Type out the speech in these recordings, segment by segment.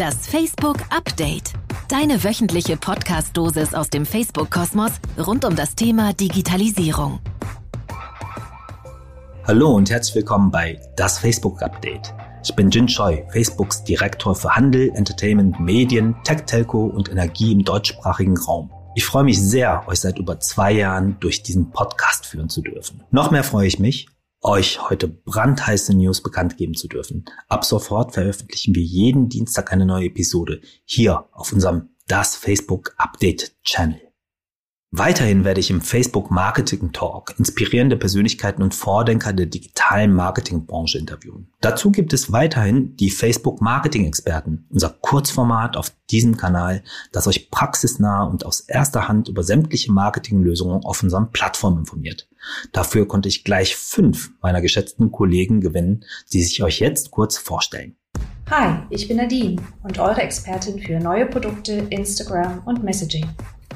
Das Facebook Update. Deine wöchentliche Podcast-Dosis aus dem Facebook-Kosmos rund um das Thema Digitalisierung. Hallo und herzlich willkommen bei Das Facebook Update. Ich bin Jin Choi, Facebooks Direktor für Handel, Entertainment, Medien, Tech, Telco und Energie im deutschsprachigen Raum. Ich freue mich sehr, euch seit über zwei Jahren durch diesen Podcast führen zu dürfen. Noch mehr freue ich mich, euch heute brandheiße News bekannt geben zu dürfen. Ab sofort veröffentlichen wir jeden Dienstag eine neue Episode hier auf unserem Das Facebook Update Channel. Weiterhin werde ich im Facebook Marketing Talk inspirierende Persönlichkeiten und Vordenker der digitalen Marketingbranche interviewen. Dazu gibt es weiterhin die Facebook Marketing Experten, unser Kurzformat auf diesem Kanal, das euch praxisnah und aus erster Hand über sämtliche Marketinglösungen auf unseren Plattformen informiert. Dafür konnte ich gleich fünf meiner geschätzten Kollegen gewinnen, die sich euch jetzt kurz vorstellen. Hi, ich bin Nadine und eure Expertin für neue Produkte, Instagram und Messaging.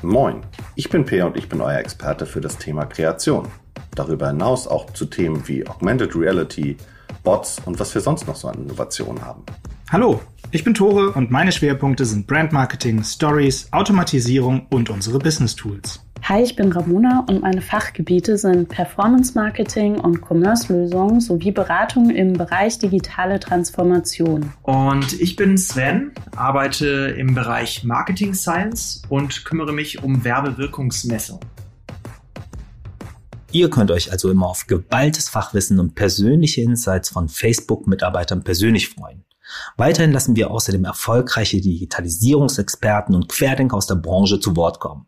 Moin, ich bin Peer und ich bin euer Experte für das Thema Kreation. Darüber hinaus auch zu Themen wie Augmented Reality, Bots und was wir sonst noch so an Innovationen haben. Hallo, ich bin Tore und meine Schwerpunkte sind Brandmarketing, Stories, Automatisierung und unsere Business Tools. Hi, ich bin Ramona und meine Fachgebiete sind Performance Marketing und Commerce-Lösungen sowie Beratung im Bereich digitale Transformation. Und ich bin Sven, arbeite im Bereich Marketing Science und kümmere mich um Werbewirkungsmessung. Ihr könnt euch also immer auf geballtes Fachwissen und persönliche Insights von Facebook-Mitarbeitern persönlich freuen. Weiterhin lassen wir außerdem erfolgreiche Digitalisierungsexperten und Querdenker aus der Branche zu Wort kommen.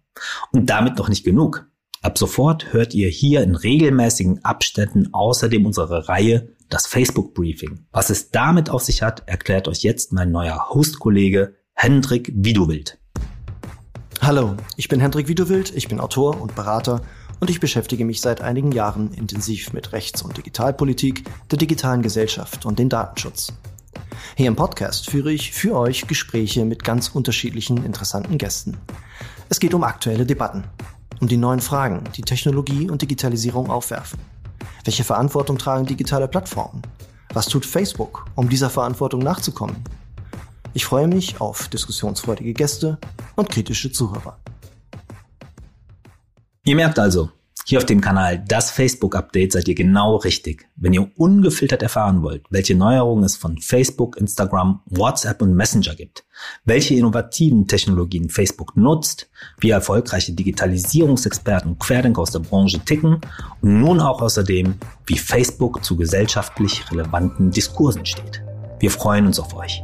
Und damit noch nicht genug. Ab sofort hört ihr hier in regelmäßigen Abständen außerdem unsere Reihe das Facebook Briefing. Was es damit auf sich hat, erklärt euch jetzt mein neuer Hostkollege Hendrik Widowild. Hallo, ich bin Hendrik Widowild, ich bin Autor und Berater und ich beschäftige mich seit einigen Jahren intensiv mit Rechts- und Digitalpolitik, der digitalen Gesellschaft und dem Datenschutz. Hier im Podcast führe ich für euch Gespräche mit ganz unterschiedlichen interessanten Gästen. Es geht um aktuelle Debatten, um die neuen Fragen, die Technologie und Digitalisierung aufwerfen. Welche Verantwortung tragen digitale Plattformen? Was tut Facebook, um dieser Verantwortung nachzukommen? Ich freue mich auf diskussionsfreudige Gäste und kritische Zuhörer. Ihr merkt also, hier auf dem Kanal Das Facebook Update seid ihr genau richtig, wenn ihr ungefiltert erfahren wollt, welche Neuerungen es von Facebook, Instagram, WhatsApp und Messenger gibt, welche innovativen Technologien Facebook nutzt, wie erfolgreiche Digitalisierungsexperten Querdenker aus der Branche ticken und nun auch außerdem, wie Facebook zu gesellschaftlich relevanten Diskursen steht. Wir freuen uns auf euch.